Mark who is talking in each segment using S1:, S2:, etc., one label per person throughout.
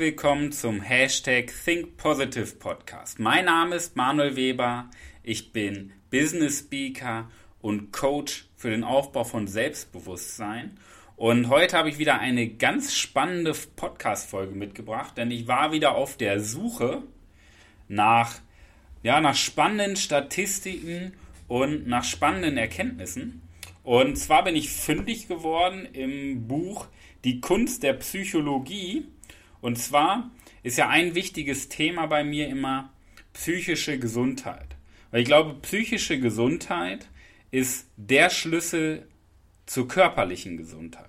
S1: willkommen zum Hashtag Think Positive Podcast. Mein Name ist Manuel Weber. Ich bin Business Speaker und Coach für den Aufbau von Selbstbewusstsein. Und heute habe ich wieder eine ganz spannende Podcast-Folge mitgebracht, denn ich war wieder auf der Suche nach, ja, nach spannenden Statistiken und nach spannenden Erkenntnissen. Und zwar bin ich fündig geworden im Buch Die Kunst der Psychologie und zwar ist ja ein wichtiges Thema bei mir immer psychische Gesundheit. Weil ich glaube, psychische Gesundheit ist der Schlüssel zur körperlichen Gesundheit.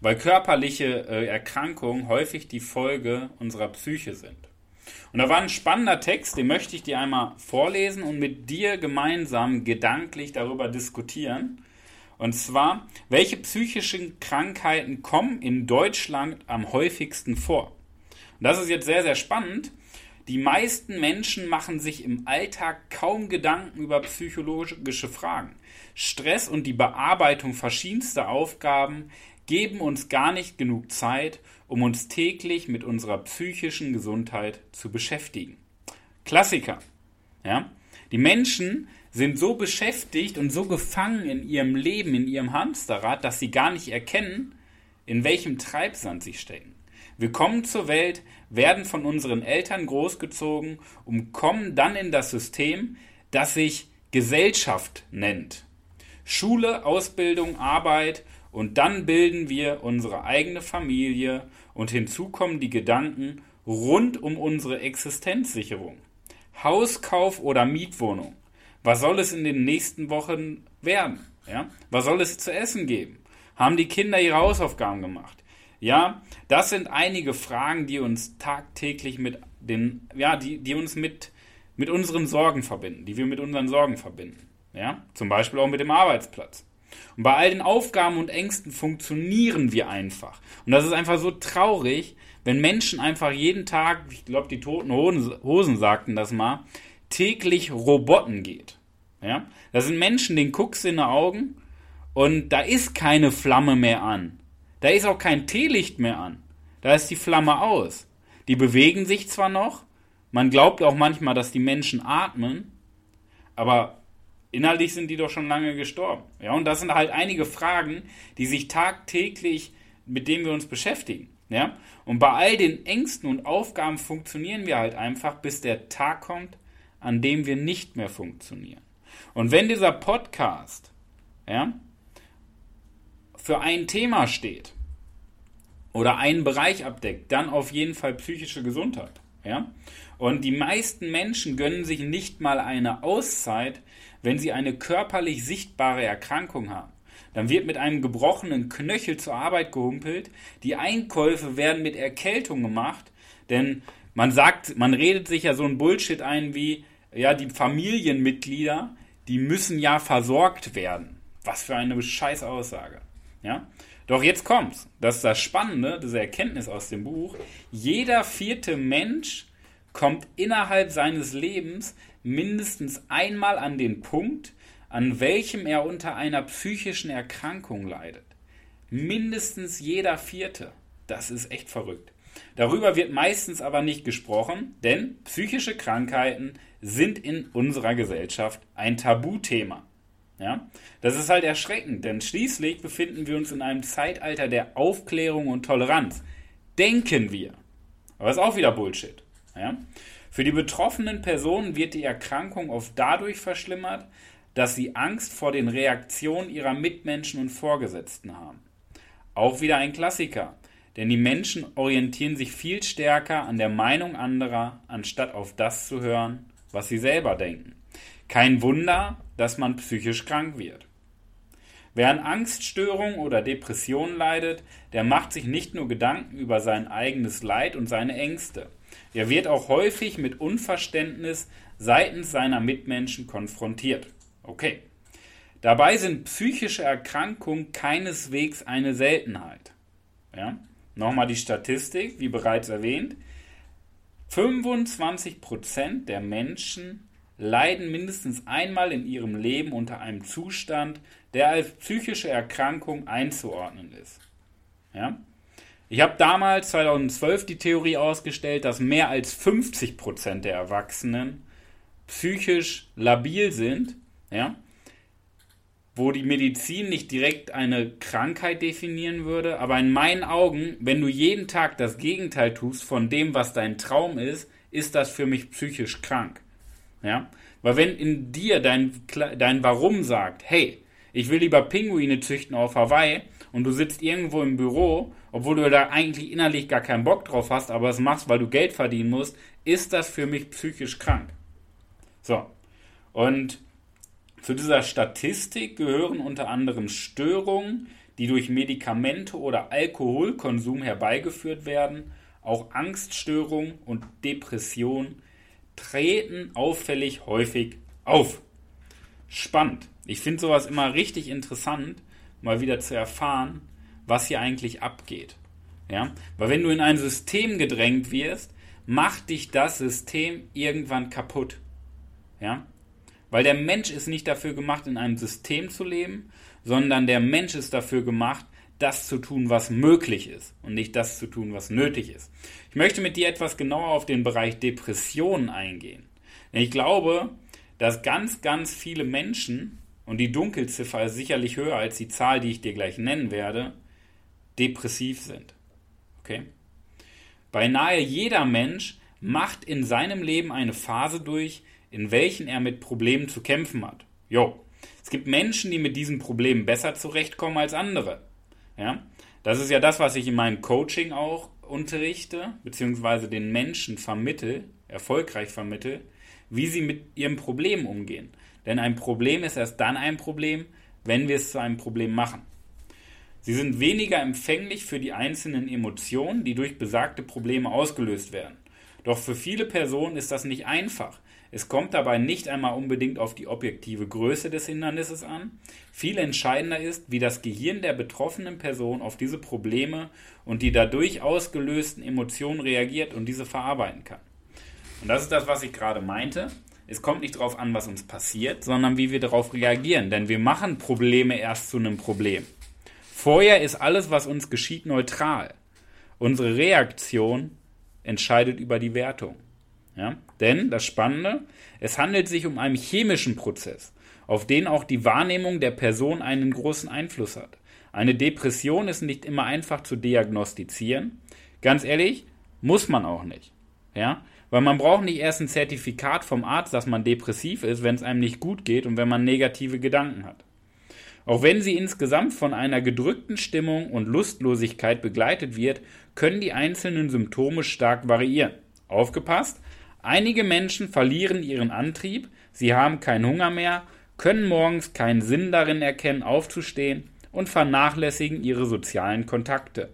S1: Weil körperliche äh, Erkrankungen häufig die Folge unserer Psyche sind. Und da war ein spannender Text, den möchte ich dir einmal vorlesen und mit dir gemeinsam gedanklich darüber diskutieren. Und zwar, welche psychischen Krankheiten kommen in Deutschland am häufigsten vor? Und das ist jetzt sehr, sehr spannend. Die meisten Menschen machen sich im Alltag kaum Gedanken über psychologische Fragen. Stress und die Bearbeitung verschiedenster Aufgaben geben uns gar nicht genug Zeit, um uns täglich mit unserer psychischen Gesundheit zu beschäftigen. Klassiker. Ja? Die Menschen sind so beschäftigt und so gefangen in ihrem Leben, in ihrem Hamsterrad, dass sie gar nicht erkennen, in welchem Treibsand sie stecken. Wir kommen zur Welt, werden von unseren Eltern großgezogen und kommen dann in das System, das sich Gesellschaft nennt. Schule, Ausbildung, Arbeit und dann bilden wir unsere eigene Familie und hinzu kommen die Gedanken rund um unsere Existenzsicherung. Hauskauf oder Mietwohnung. Was soll es in den nächsten Wochen werden? Ja? Was soll es zu essen geben? Haben die Kinder ihre Hausaufgaben gemacht? Ja, das sind einige Fragen, die uns tagtäglich mit den, ja, die, die uns mit, mit unseren Sorgen verbinden, die wir mit unseren Sorgen verbinden. Ja, zum Beispiel auch mit dem Arbeitsplatz. Und bei all den Aufgaben und Ängsten funktionieren wir einfach. Und das ist einfach so traurig, wenn Menschen einfach jeden Tag, ich glaube, die toten Hosen sagten das mal, täglich Roboten geht. Ja? Das sind Menschen, denen guckst in die Augen und da ist keine Flamme mehr an. Da ist auch kein Teelicht mehr an. Da ist die Flamme aus. Die bewegen sich zwar noch, man glaubt auch manchmal, dass die Menschen atmen, aber innerlich sind die doch schon lange gestorben. Ja, und das sind halt einige Fragen, die sich tagtäglich, mit denen wir uns beschäftigen. Ja, und bei all den Ängsten und Aufgaben funktionieren wir halt einfach, bis der Tag kommt, an dem wir nicht mehr funktionieren. Und wenn dieser Podcast ja, für ein Thema steht oder einen Bereich abdeckt, dann auf jeden Fall psychische Gesundheit. Ja? Und die meisten Menschen gönnen sich nicht mal eine Auszeit, wenn sie eine körperlich sichtbare Erkrankung haben. Dann wird mit einem gebrochenen Knöchel zur Arbeit gehumpelt, die Einkäufe werden mit Erkältung gemacht, denn man sagt, man redet sich ja so ein Bullshit ein wie, ja, die Familienmitglieder, die müssen ja versorgt werden. Was für eine scheiß Aussage. Ja? Doch jetzt kommt's. Das ist das Spannende, diese Erkenntnis aus dem Buch. Jeder vierte Mensch kommt innerhalb seines Lebens mindestens einmal an den Punkt, an welchem er unter einer psychischen Erkrankung leidet. Mindestens jeder vierte. Das ist echt verrückt. Darüber wird meistens aber nicht gesprochen, denn psychische Krankheiten sind in unserer Gesellschaft ein Tabuthema. Ja? Das ist halt erschreckend, denn schließlich befinden wir uns in einem Zeitalter der Aufklärung und Toleranz. Denken wir. Aber ist auch wieder Bullshit. Ja? Für die betroffenen Personen wird die Erkrankung oft dadurch verschlimmert, dass sie Angst vor den Reaktionen ihrer Mitmenschen und Vorgesetzten haben. Auch wieder ein Klassiker. Denn die Menschen orientieren sich viel stärker an der Meinung anderer, anstatt auf das zu hören, was sie selber denken. Kein Wunder, dass man psychisch krank wird. Wer an Angststörungen oder Depressionen leidet, der macht sich nicht nur Gedanken über sein eigenes Leid und seine Ängste. Er wird auch häufig mit Unverständnis seitens seiner Mitmenschen konfrontiert. Okay. Dabei sind psychische Erkrankungen keineswegs eine Seltenheit. Ja? Nochmal die Statistik, wie bereits erwähnt. 25% der Menschen leiden mindestens einmal in ihrem Leben unter einem Zustand, der als psychische Erkrankung einzuordnen ist. Ja? Ich habe damals 2012 die Theorie ausgestellt, dass mehr als 50 Prozent der Erwachsenen psychisch labil sind, ja, wo die Medizin nicht direkt eine Krankheit definieren würde, aber in meinen Augen, wenn du jeden Tag das Gegenteil tust von dem, was dein Traum ist, ist das für mich psychisch krank. Ja? Weil wenn in dir dein, dein Warum sagt, hey, ich will lieber Pinguine züchten auf Hawaii und du sitzt irgendwo im Büro, obwohl du da eigentlich innerlich gar keinen Bock drauf hast, aber es machst, weil du Geld verdienen musst, ist das für mich psychisch krank. So. Und zu dieser Statistik gehören unter anderem Störungen, die durch Medikamente oder Alkoholkonsum herbeigeführt werden. Auch Angststörungen und Depressionen treten auffällig häufig auf. Spannend. Ich finde sowas immer richtig interessant, mal wieder zu erfahren, was hier eigentlich abgeht. Ja? Weil wenn du in ein System gedrängt wirst, macht dich das System irgendwann kaputt. Ja? Weil der Mensch ist nicht dafür gemacht, in einem System zu leben, sondern der Mensch ist dafür gemacht, das zu tun, was möglich ist und nicht das zu tun, was nötig ist. Ich möchte mit dir etwas genauer auf den Bereich Depressionen eingehen. Denn ich glaube, dass ganz, ganz viele Menschen, und die Dunkelziffer ist sicherlich höher als die Zahl, die ich dir gleich nennen werde, depressiv sind. Okay? Beinahe jeder Mensch macht in seinem Leben eine Phase durch, in welchen er mit Problemen zu kämpfen hat. Jo, es gibt Menschen, die mit diesen Problemen besser zurechtkommen als andere. Ja, das ist ja das, was ich in meinem Coaching auch unterrichte, beziehungsweise den Menschen vermittel, erfolgreich vermittel, wie sie mit ihrem Problem umgehen. Denn ein Problem ist erst dann ein Problem, wenn wir es zu einem Problem machen. Sie sind weniger empfänglich für die einzelnen Emotionen, die durch besagte Probleme ausgelöst werden. Doch für viele Personen ist das nicht einfach, es kommt dabei nicht einmal unbedingt auf die objektive Größe des Hindernisses an. Viel entscheidender ist, wie das Gehirn der betroffenen Person auf diese Probleme und die dadurch ausgelösten Emotionen reagiert und diese verarbeiten kann. Und das ist das, was ich gerade meinte. Es kommt nicht darauf an, was uns passiert, sondern wie wir darauf reagieren. Denn wir machen Probleme erst zu einem Problem. Vorher ist alles, was uns geschieht, neutral. Unsere Reaktion entscheidet über die Wertung. Ja? Denn das Spannende, es handelt sich um einen chemischen Prozess, auf den auch die Wahrnehmung der Person einen großen Einfluss hat. Eine Depression ist nicht immer einfach zu diagnostizieren. Ganz ehrlich, muss man auch nicht. Ja? Weil man braucht nicht erst ein Zertifikat vom Arzt, dass man depressiv ist, wenn es einem nicht gut geht und wenn man negative Gedanken hat. Auch wenn sie insgesamt von einer gedrückten Stimmung und Lustlosigkeit begleitet wird, können die einzelnen Symptome stark variieren. Aufgepasst, Einige Menschen verlieren ihren Antrieb, sie haben keinen Hunger mehr, können morgens keinen Sinn darin erkennen, aufzustehen und vernachlässigen ihre sozialen Kontakte.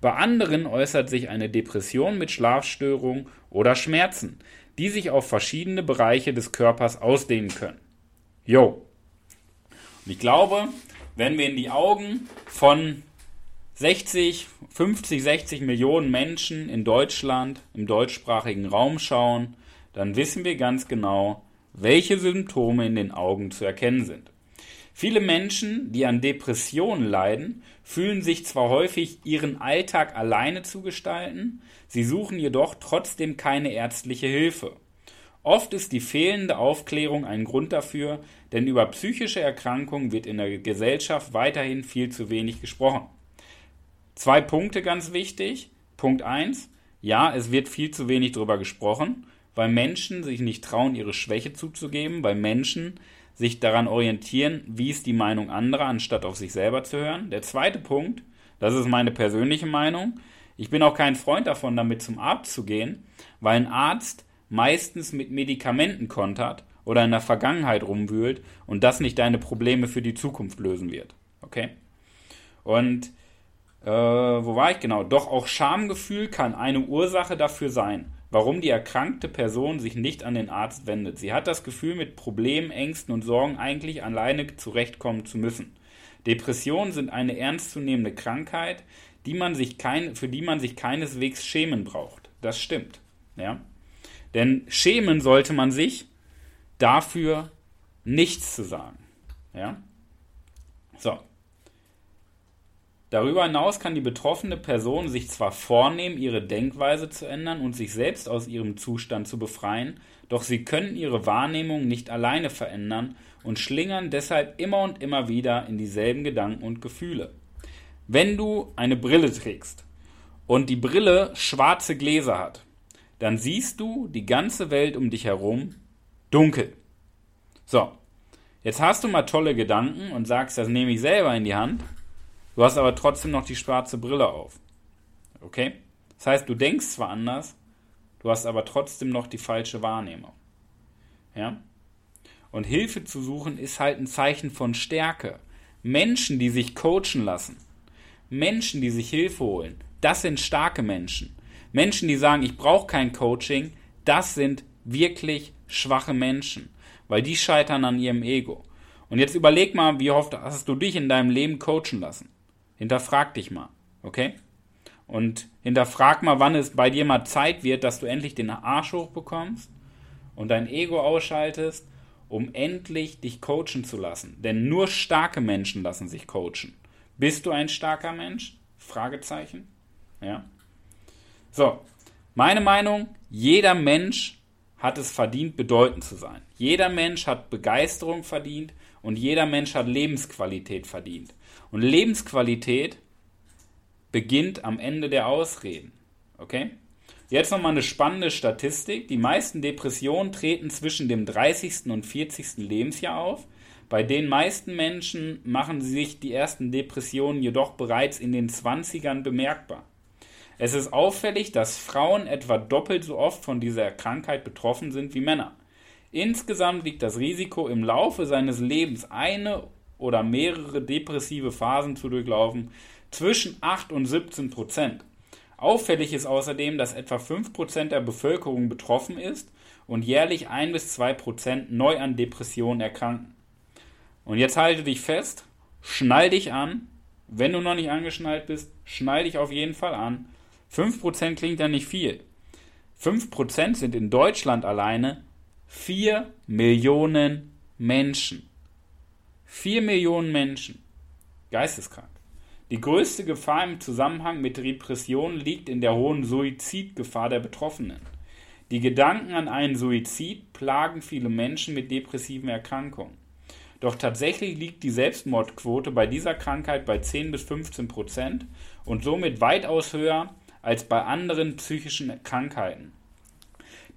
S1: Bei anderen äußert sich eine Depression mit Schlafstörungen oder Schmerzen, die sich auf verschiedene Bereiche des Körpers ausdehnen können. Jo. Und ich glaube, wenn wir in die Augen von 60, 50, 60 Millionen Menschen in Deutschland, im deutschsprachigen Raum schauen, dann wissen wir ganz genau, welche Symptome in den Augen zu erkennen sind. Viele Menschen, die an Depressionen leiden, fühlen sich zwar häufig ihren Alltag alleine zu gestalten, sie suchen jedoch trotzdem keine ärztliche Hilfe. Oft ist die fehlende Aufklärung ein Grund dafür, denn über psychische Erkrankungen wird in der Gesellschaft weiterhin viel zu wenig gesprochen. Zwei Punkte ganz wichtig. Punkt 1. Ja, es wird viel zu wenig darüber gesprochen, weil Menschen sich nicht trauen, ihre Schwäche zuzugeben, weil Menschen sich daran orientieren, wie ist die Meinung anderer, anstatt auf sich selber zu hören. Der zweite Punkt, das ist meine persönliche Meinung, ich bin auch kein Freund davon, damit zum Arzt zu gehen, weil ein Arzt meistens mit Medikamenten kontert oder in der Vergangenheit rumwühlt und das nicht deine Probleme für die Zukunft lösen wird. Okay? Und äh, wo war ich genau? Doch auch Schamgefühl kann eine Ursache dafür sein, warum die erkrankte Person sich nicht an den Arzt wendet. Sie hat das Gefühl, mit Problemen, Ängsten und Sorgen eigentlich alleine zurechtkommen zu müssen. Depressionen sind eine ernstzunehmende Krankheit, die man sich kein, für die man sich keineswegs schämen braucht. Das stimmt. Ja? Denn schämen sollte man sich dafür nichts zu sagen. Ja? So, Darüber hinaus kann die betroffene Person sich zwar vornehmen, ihre Denkweise zu ändern und sich selbst aus ihrem Zustand zu befreien, doch sie können ihre Wahrnehmung nicht alleine verändern und schlingern deshalb immer und immer wieder in dieselben Gedanken und Gefühle. Wenn du eine Brille trägst und die Brille schwarze Gläser hat, dann siehst du die ganze Welt um dich herum dunkel. So, jetzt hast du mal tolle Gedanken und sagst, das nehme ich selber in die Hand. Du hast aber trotzdem noch die schwarze Brille auf. Okay? Das heißt, du denkst zwar anders, du hast aber trotzdem noch die falsche Wahrnehmung. Ja? Und Hilfe zu suchen ist halt ein Zeichen von Stärke. Menschen, die sich coachen lassen, Menschen, die sich Hilfe holen, das sind starke Menschen. Menschen, die sagen, ich brauche kein Coaching, das sind wirklich schwache Menschen, weil die scheitern an ihrem Ego. Und jetzt überleg mal, wie oft hast du dich in deinem Leben coachen lassen? Hinterfrag dich mal, okay? Und hinterfrag mal, wann es bei dir mal Zeit wird, dass du endlich den Arsch hochbekommst und dein Ego ausschaltest, um endlich dich coachen zu lassen. Denn nur starke Menschen lassen sich coachen. Bist du ein starker Mensch? Fragezeichen. Ja. So, meine Meinung, jeder Mensch hat es verdient, bedeutend zu sein. Jeder Mensch hat Begeisterung verdient und jeder Mensch hat Lebensqualität verdient. Und Lebensqualität beginnt am Ende der Ausreden. Okay? Jetzt nochmal eine spannende Statistik. Die meisten Depressionen treten zwischen dem 30. und 40. Lebensjahr auf. Bei den meisten Menschen machen sich die ersten Depressionen jedoch bereits in den 20ern bemerkbar. Es ist auffällig, dass Frauen etwa doppelt so oft von dieser Krankheit betroffen sind wie Männer. Insgesamt liegt das Risiko, im Laufe seines Lebens eine oder mehrere depressive Phasen zu durchlaufen, zwischen 8 und 17 Prozent. Auffällig ist außerdem, dass etwa 5 Prozent der Bevölkerung betroffen ist und jährlich 1 bis 2 Prozent neu an Depressionen erkranken. Und jetzt halte dich fest, schnall dich an. Wenn du noch nicht angeschnallt bist, schnall dich auf jeden Fall an. 5% klingt ja nicht viel. 5% sind in Deutschland alleine 4 Millionen Menschen. 4 Millionen Menschen. Geisteskrank. Die größte Gefahr im Zusammenhang mit Repression liegt in der hohen Suizidgefahr der Betroffenen. Die Gedanken an einen Suizid plagen viele Menschen mit depressiven Erkrankungen. Doch tatsächlich liegt die Selbstmordquote bei dieser Krankheit bei 10 bis 15 Prozent und somit weitaus höher als bei anderen psychischen Krankheiten.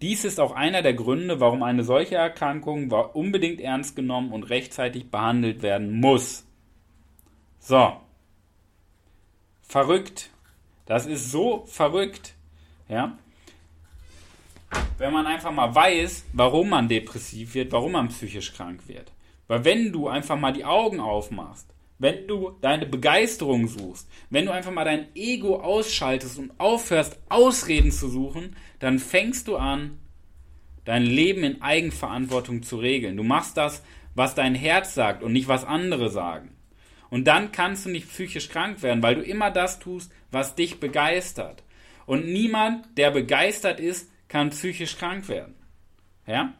S1: Dies ist auch einer der Gründe, warum eine solche Erkrankung unbedingt ernst genommen und rechtzeitig behandelt werden muss. So. Verrückt. Das ist so verrückt. Ja? Wenn man einfach mal weiß, warum man depressiv wird, warum man psychisch krank wird. Weil wenn du einfach mal die Augen aufmachst, wenn du deine Begeisterung suchst, wenn du einfach mal dein Ego ausschaltest und aufhörst, Ausreden zu suchen, dann fängst du an, dein Leben in Eigenverantwortung zu regeln. Du machst das, was dein Herz sagt und nicht was andere sagen. Und dann kannst du nicht psychisch krank werden, weil du immer das tust, was dich begeistert. Und niemand, der begeistert ist, kann psychisch krank werden. Ja?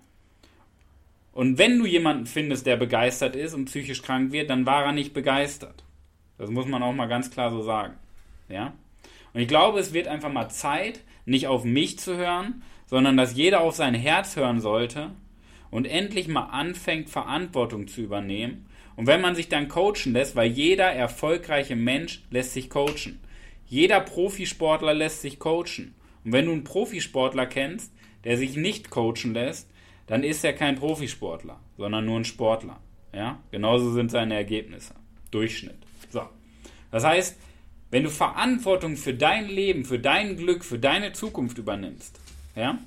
S1: Und wenn du jemanden findest, der begeistert ist und psychisch krank wird, dann war er nicht begeistert. Das muss man auch mal ganz klar so sagen. Ja? Und ich glaube, es wird einfach mal Zeit, nicht auf mich zu hören, sondern dass jeder auf sein Herz hören sollte und endlich mal anfängt, Verantwortung zu übernehmen. Und wenn man sich dann coachen lässt, weil jeder erfolgreiche Mensch lässt sich coachen. Jeder Profisportler lässt sich coachen. Und wenn du einen Profisportler kennst, der sich nicht coachen lässt, dann ist er kein Profisportler, sondern nur ein Sportler. Ja? Genauso sind seine Ergebnisse. Durchschnitt. So. Das heißt, wenn du Verantwortung für dein Leben, für dein Glück, für deine Zukunft übernimmst, ja,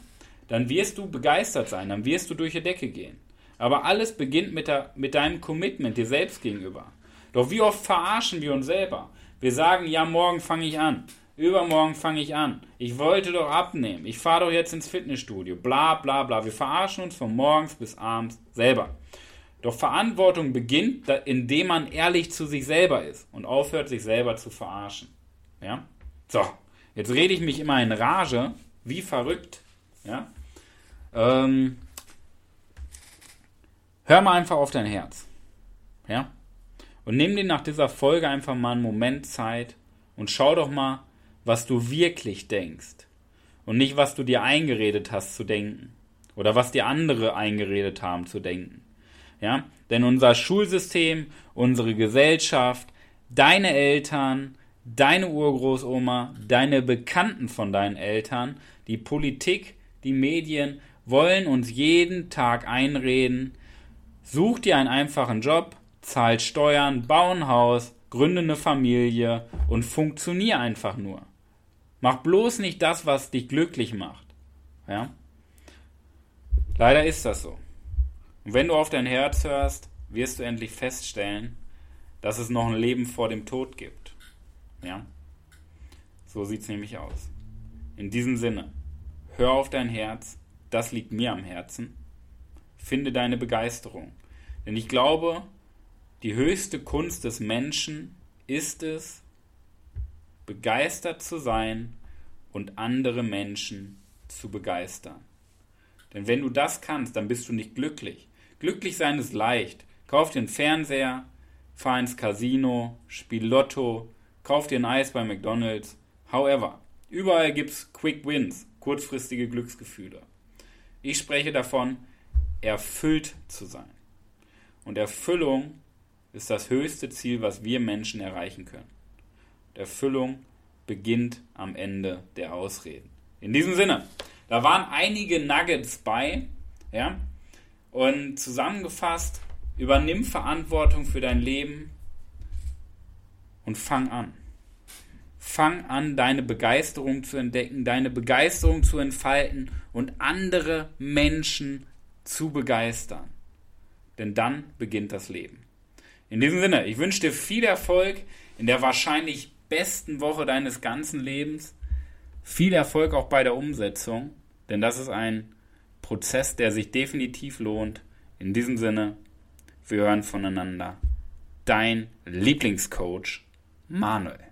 S1: dann wirst du begeistert sein, dann wirst du durch die Decke gehen. Aber alles beginnt mit, der, mit deinem Commitment dir selbst gegenüber. Doch wie oft verarschen wir uns selber? Wir sagen, ja, morgen fange ich an. Übermorgen fange ich an. Ich wollte doch abnehmen. Ich fahre doch jetzt ins Fitnessstudio. Bla bla bla. Wir verarschen uns von morgens bis abends selber. Doch Verantwortung beginnt, indem man ehrlich zu sich selber ist und aufhört, sich selber zu verarschen. Ja? So, jetzt rede ich mich immer in Rage, wie verrückt. Ja? Ähm, hör mal einfach auf dein Herz. Ja? Und nimm dir nach dieser Folge einfach mal einen Moment Zeit und schau doch mal, was du wirklich denkst. Und nicht, was du dir eingeredet hast zu denken. Oder was dir andere eingeredet haben zu denken. Ja? Denn unser Schulsystem, unsere Gesellschaft, deine Eltern, deine Urgroßoma, deine Bekannten von deinen Eltern, die Politik, die Medien wollen uns jeden Tag einreden, such dir einen einfachen Job, zahl Steuern, bau ein Haus, gründe eine Familie und funktionier einfach nur. Mach bloß nicht das, was dich glücklich macht. Ja? Leider ist das so. Und wenn du auf dein Herz hörst, wirst du endlich feststellen, dass es noch ein Leben vor dem Tod gibt. Ja? So sieht es nämlich aus. In diesem Sinne, hör auf dein Herz, das liegt mir am Herzen. Finde deine Begeisterung. Denn ich glaube, die höchste Kunst des Menschen ist es, begeistert zu sein und andere Menschen zu begeistern. Denn wenn du das kannst, dann bist du nicht glücklich. Glücklich sein ist leicht. Kauf dir einen Fernseher, fahr ins Casino, spiel Lotto, kauf dir ein Eis bei McDonalds. However, überall gibt's Quick Wins, kurzfristige Glücksgefühle. Ich spreche davon, erfüllt zu sein. Und Erfüllung ist das höchste Ziel, was wir Menschen erreichen können. Erfüllung beginnt am Ende der Ausreden. In diesem Sinne, da waren einige Nuggets bei, ja, und zusammengefasst, übernimm Verantwortung für dein Leben und fang an. Fang an, deine Begeisterung zu entdecken, deine Begeisterung zu entfalten und andere Menschen zu begeistern. Denn dann beginnt das Leben. In diesem Sinne, ich wünsche dir viel Erfolg in der wahrscheinlich besten Woche deines ganzen Lebens. Viel Erfolg auch bei der Umsetzung, denn das ist ein Prozess, der sich definitiv lohnt. In diesem Sinne, wir hören voneinander. Dein Lieblingscoach Manuel.